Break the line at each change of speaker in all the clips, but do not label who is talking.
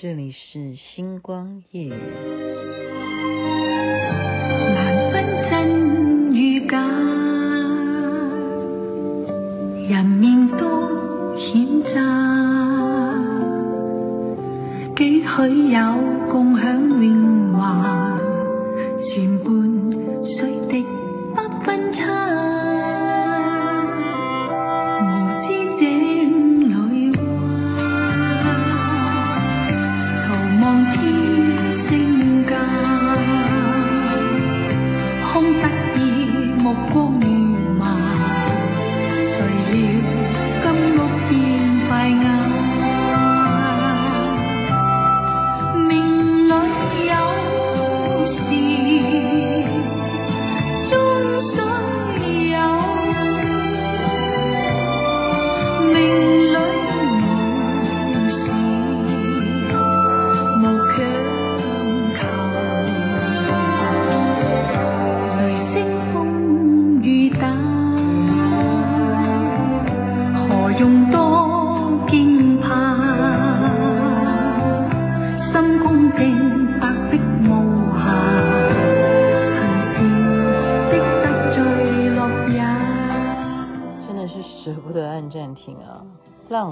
这里是星光夜雨。
难分真与假，人面多险诈，几许有共享荣
华，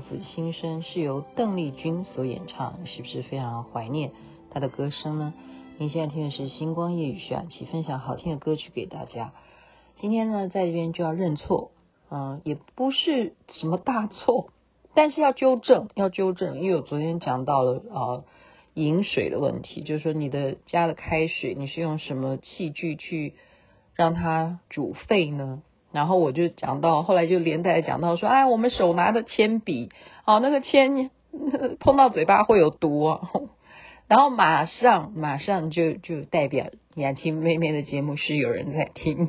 子心声是由邓丽君所演唱，是不是非常怀念她的歌声呢？您现在听的是星光夜雨徐雅琪分享好听的歌曲给大家。今天呢，在这边就要认错，嗯，也不是什么大错，但是要纠正，要纠正，因为我昨天讲到了啊，饮水的问题，就是说你的家的开水，你是用什么器具去让它煮沸呢？然后我就讲到，后来就连带讲到说，哎，我们手拿的铅笔，哦，那个铅 碰到嘴巴会有毒哦。然后马上马上就就代表雅琪妹妹的节目是有人在听，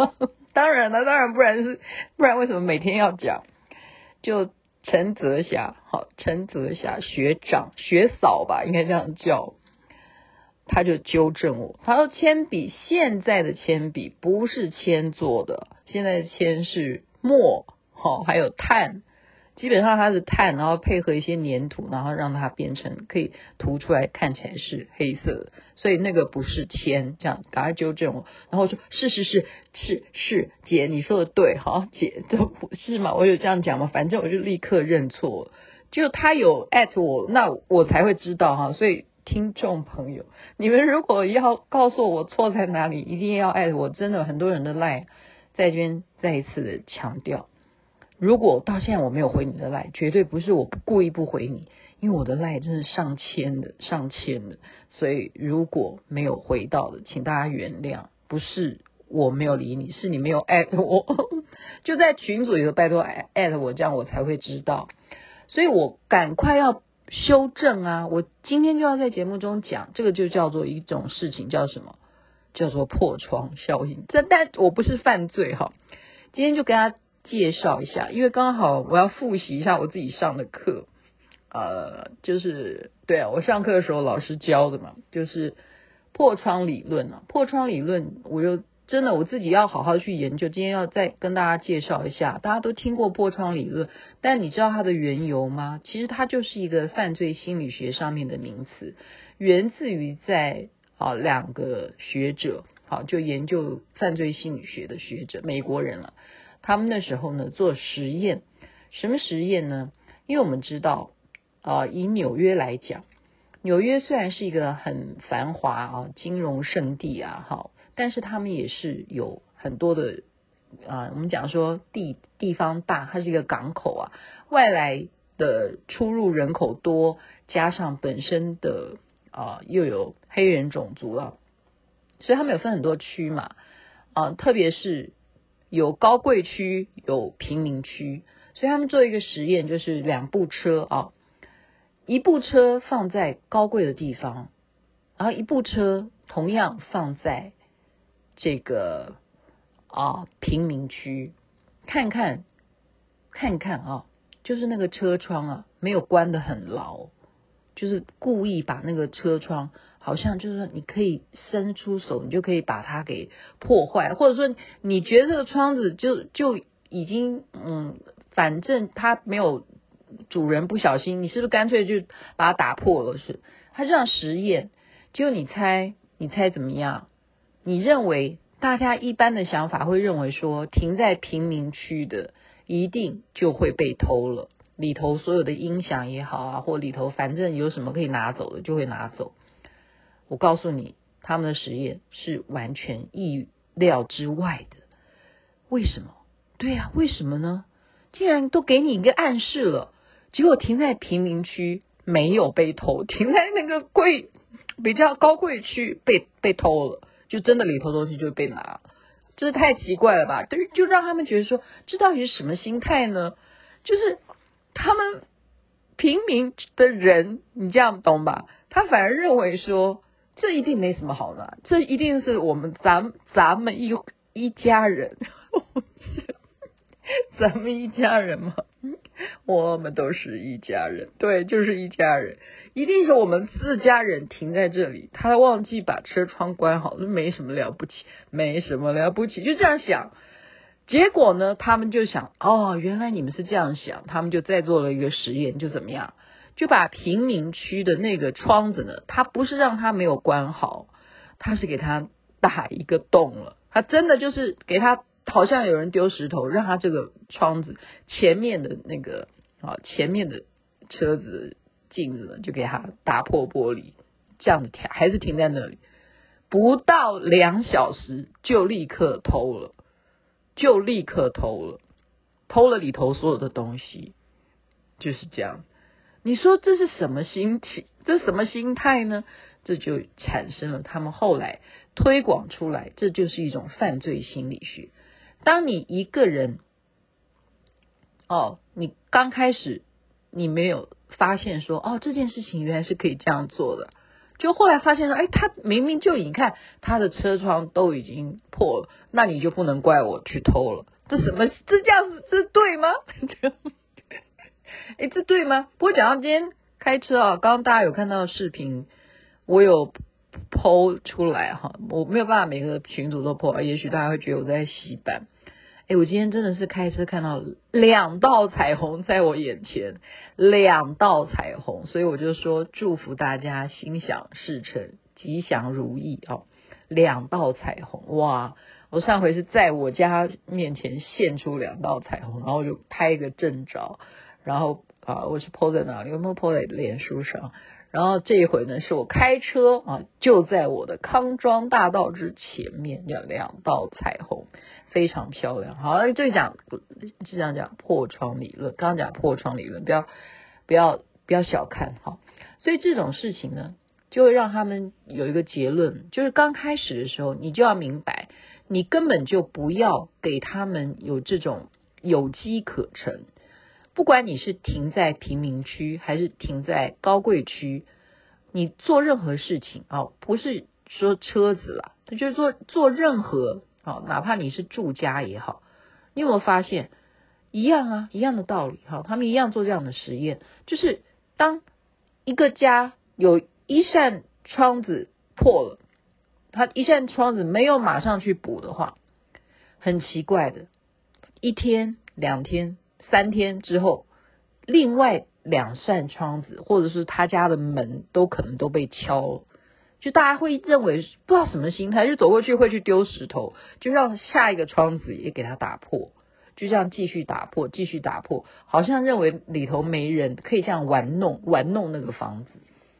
当然了，当然不然是不然为什么每天要讲？就陈泽霞，好，陈泽霞学长学嫂吧，应该这样叫。他就纠正我，他说铅笔现在的铅笔不是铅做的，现在的铅是墨，好，还有碳，基本上它是碳，然后配合一些粘土，然后让它变成可以涂出来，看起来是黑色的，所以那个不是铅，这样赶快纠正我，然后我说是是是是是姐，你说的对，好姐，这不是嘛？我有这样讲吗？反正我就立刻认错，就他有艾特我，那我才会知道哈，所以。听众朋友，你们如果要告诉我错在哪里，一定要爱我。真的很多人的赖，在这边再一次的强调，如果到现在我没有回你的赖，绝对不是我故意不回你，因为我的赖真是上千的上千的，所以如果没有回到的，请大家原谅，不是我没有理你，是你没有艾特我，就在群组里头拜托艾艾特我，这样我才会知道，所以我赶快要。修正啊！我今天就要在节目中讲，这个就叫做一种事情，叫什么？叫做破窗效应。这但我不是犯罪哈。今天就跟大家介绍一下，因为刚好我要复习一下我自己上的课，呃，就是对啊，我上课的时候老师教的嘛，就是破窗理论啊。破窗理论，我又。真的，我自己要好好去研究。今天要再跟大家介绍一下，大家都听过破窗理论，但你知道它的缘由吗？其实它就是一个犯罪心理学上面的名词，源自于在啊两个学者，好就研究犯罪心理学的学者，美国人了。他们那时候呢做实验，什么实验呢？因为我们知道啊，以纽约来讲，纽约虽然是一个很繁华啊金融圣地啊，好。但是他们也是有很多的啊、我们讲说地地方大，它是一个港口啊，外来的出入人口多，加上本身的啊、又有黑人种族了，所以他们有分很多区嘛啊、特别是有高贵区，有平民区，所以他们做一个实验，就是两部车啊，一部车放在高贵的地方，然后一部车同样放在。这个啊，贫民区，看看看看啊，就是那个车窗啊，没有关得很牢，就是故意把那个车窗，好像就是说你可以伸出手，你就可以把它给破坏，或者说你觉得这个窗子就就已经嗯，反正它没有主人不小心，你是不是干脆就把它打破了？是，他这样实验，结果你猜，你猜怎么样？你认为大家一般的想法会认为说，停在贫民区的一定就会被偷了，里头所有的音响也好啊，或里头反正有什么可以拿走的就会拿走。我告诉你，他们的实验是完全意料之外的。为什么？对呀，为什么呢？竟然都给你一个暗示了，结果停在贫民区没有被偷，停在那个贵比较高贵区被被偷了，就真的里头东西就被拿了，这太奇怪了吧？对，就让他们觉得说，这到底是什么心态呢？就是他们平民的人，你这样懂吧？他反而认为说，这一定没什么好拿，这一定是我们咱咱们一一家人。咱们一家人嘛，我们都是一家人，对，就是一家人，一定是我们自家人停在这里，他忘记把车窗关好，那没什么了不起，没什么了不起，就这样想。结果呢，他们就想，哦，原来你们是这样想，他们就再做了一个实验，就怎么样，就把贫民区的那个窗子呢，他不是让他没有关好，他是给他打一个洞了，他真的就是给他。好像有人丢石头，让他这个窗子前面的那个啊，前面的车子镜子，就给他打破玻璃，这样子停还是停在那里，不到两小时就立刻偷了，就立刻偷了，偷了里头所有的东西，就是这样。你说这是什么心情？这什么心态呢？这就产生了他们后来推广出来，这就是一种犯罪心理学。当你一个人，哦，你刚开始你没有发现说，哦，这件事情原来是可以这样做的，就后来发现说，哎，他明明就你看他的车窗都已经破了，那你就不能怪我去偷了，这什么？这这样子这对吗？哎，这对吗？不过讲到今天开车啊，刚刚大家有看到视频，我有。PO 出来哈，我没有办法每个群组都 PO，也许大家会觉得我在洗版。哎，我今天真的是开车看到两道彩虹在我眼前，两道彩虹，所以我就说祝福大家心想事成，吉祥如意哦。两道彩虹，哇！我上回是在我家面前现出两道彩虹，然后我就拍一个正照，然后啊，我是 PO 在哪里？有没有 PO 在脸书上？然后这一回呢，是我开车啊，就在我的康庄大道之前面，有两道彩虹，非常漂亮。好，这讲是这样讲破窗理论，刚刚讲破窗理论，不要不要不要小看哈。所以这种事情呢，就会让他们有一个结论，就是刚开始的时候，你就要明白，你根本就不要给他们有这种有机可乘。不管你是停在贫民区还是停在高贵区，你做任何事情啊，不是说车子啦，就是做做任何好，哪怕你是住家也好，你有没有发现一样啊，一样的道理哈，他们一样做这样的实验，就是当一个家有一扇窗子破了，他一扇窗子没有马上去补的话，很奇怪的，一天两天。三天之后，另外两扇窗子或者是他家的门都可能都被敲了，就大家会认为不知道什么心态，就走过去会去丢石头，就让下一个窗子也给他打破，就这样继续打破，继续打破，好像认为里头没人，可以这样玩弄玩弄那个房子，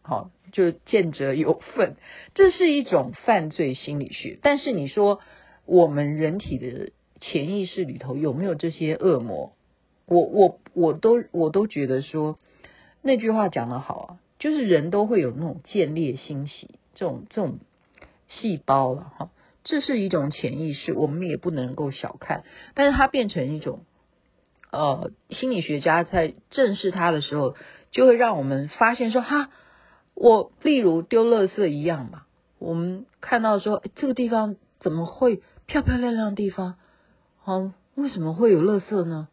好，就见者有份，这是一种犯罪心理学。但是你说我们人体的潜意识里头有没有这些恶魔？我我我都我都觉得说那句话讲得好啊，就是人都会有那种见猎心喜这种这种细胞了哈，这是一种潜意识，我们也不能够小看。但是它变成一种呃心理学家在正视它的时候，就会让我们发现说哈，我例如丢垃圾一样嘛，我们看到说这个地方怎么会漂漂亮亮的地方，好，为什么会有垃圾呢？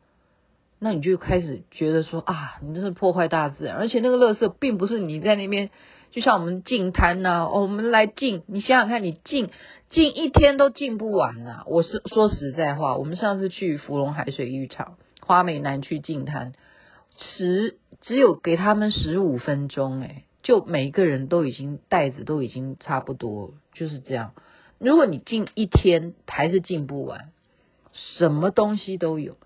那你就开始觉得说啊，你这是破坏大自然，而且那个垃圾并不是你在那边，就像我们进滩呐，我们来进，你想想看，你进进一天都进不完呐、啊。我是说实在话，我们上次去芙蓉海水浴场，花美男去进滩，十只有给他们十五分钟，哎，就每一个人都已经袋子都已经差不多，就是这样。如果你进一天还是进不完，什么东西都有，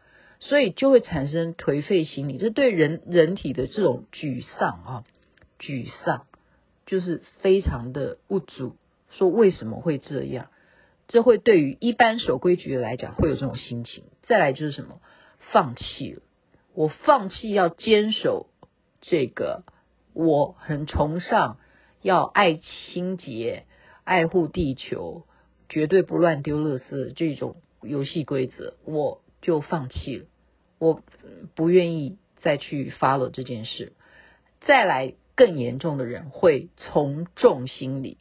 所以就会产生颓废心理，这对人人体的这种沮丧啊，沮丧就是非常的无助。说为什么会这样？这会对于一般守规矩的来讲会有这种心情。再来就是什么？放弃了，我放弃要坚守这个，我很崇尚要爱清洁、爱护地球，绝对不乱丢垃圾这种游戏规则，我就放弃了。我不愿意再去 follow 这件事。再来更严重的人会从众心理，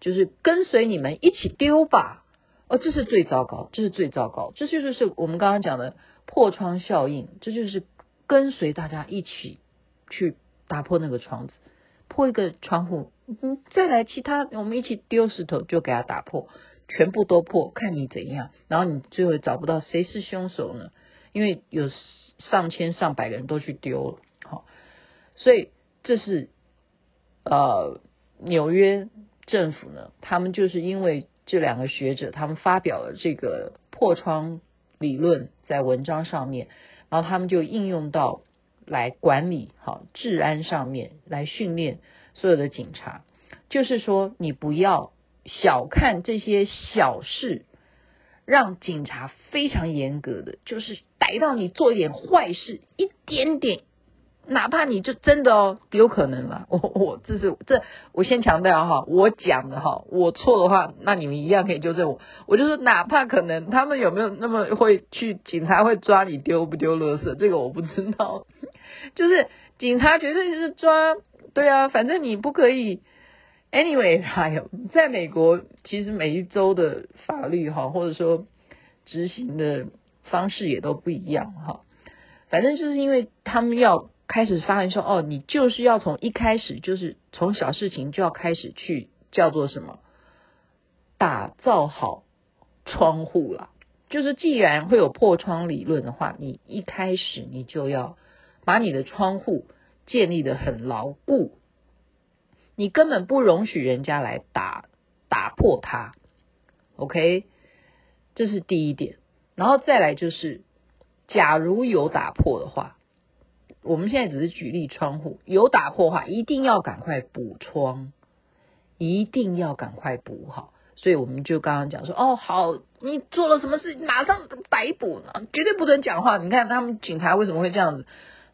就是跟随你们一起丢吧。哦，这是最糟糕，这是最糟糕，这就是是我们刚刚讲的破窗效应，这就是跟随大家一起去打破那个窗子，破一个窗户，嗯，再来其他，我们一起丢石头就给他打破，全部都破，看你怎样，然后你最后找不到谁是凶手呢？因为有上千上百个人都去丢了，好，所以这是呃纽约政府呢，他们就是因为。这两个学者，他们发表了这个破窗理论在文章上面，然后他们就应用到来管理好治安上面，来训练所有的警察。就是说，你不要小看这些小事，让警察非常严格的，就是逮到你做一点坏事，一点点。哪怕你就真的哦，有可能 啦。我我这是这，我先强调哈，我讲的哈，我错的话，那你们一样可以纠正我。我就说，哪怕可能他们有没有那么会去，警察会抓你丢不丢垃圾，这个我不知道。就是警察绝对是抓，对啊，反正你不可以。Anyway，还有在美国，其实每一周的法律哈，或者说执行的方式也都不一样哈。反正就是因为他们要。开始发现说，哦，你就是要从一开始，就是从小事情就要开始去叫做什么，打造好窗户了。就是既然会有破窗理论的话，你一开始你就要把你的窗户建立的很牢固，你根本不容许人家来打打破它。OK，这是第一点。然后再来就是，假如有打破的话。我们现在只是举例窗户有打破的话，一定要赶快补窗，一定要赶快补好。所以我们就刚刚讲说，哦，好，你做了什么事，马上逮捕呢，绝对不准讲话。你看他们警察为什么会这样子？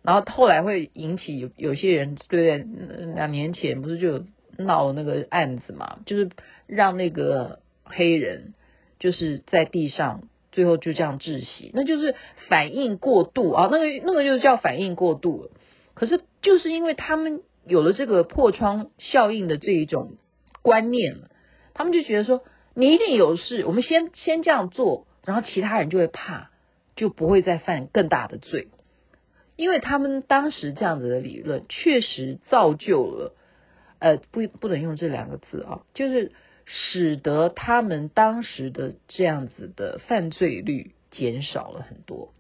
然后后来会引起有有些人，对不对？两年前不是就闹那个案子嘛，就是让那个黑人就是在地上。最后就这样窒息，那就是反应过度啊，那个那个就叫反应过度了。可是就是因为他们有了这个破窗效应的这一种观念，他们就觉得说你一定有事，我们先先这样做，然后其他人就会怕，就不会再犯更大的罪。因为他们当时这样子的理论确实造就了，呃，不不能用这两个字啊，就是。使得他们当时的这样子的犯罪率减少了很多，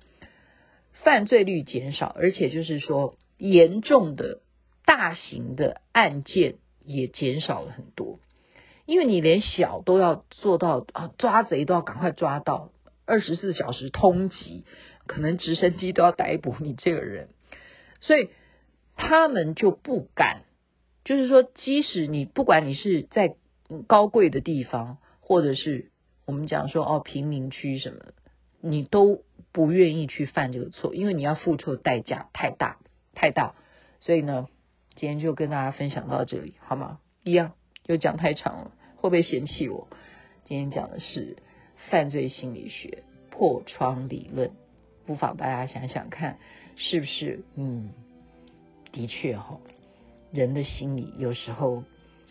犯罪率减少，而且就是说严重的大型的案件也减少了很多，因为你连小都要做到啊，抓贼都要赶快抓到，二十四小时通缉，可能直升机都要逮捕你这个人，所以他们就不敢，就是说，即使你不管你是在。高贵的地方，或者是我们讲说哦，贫民区什么，你都不愿意去犯这个错，因为你要付出的代价太大太大。所以呢，今天就跟大家分享到这里，好吗？一样又讲太长了，会不会嫌弃我？今天讲的是犯罪心理学破窗理论，不妨大家想想看，是不是？嗯，的确哈、哦，人的心理有时候。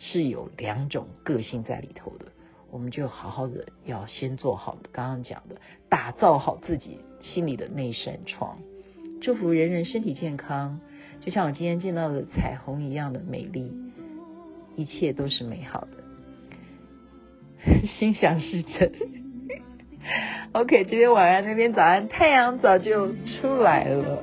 是有两种个性在里头的，我们就好好的要先做好刚刚讲的，打造好自己心里的那扇窗，祝福人人身体健康，就像我今天见到的彩虹一样的美丽，一切都是美好的，心想事成。OK，今天晚上那边早安，太阳早就出来了。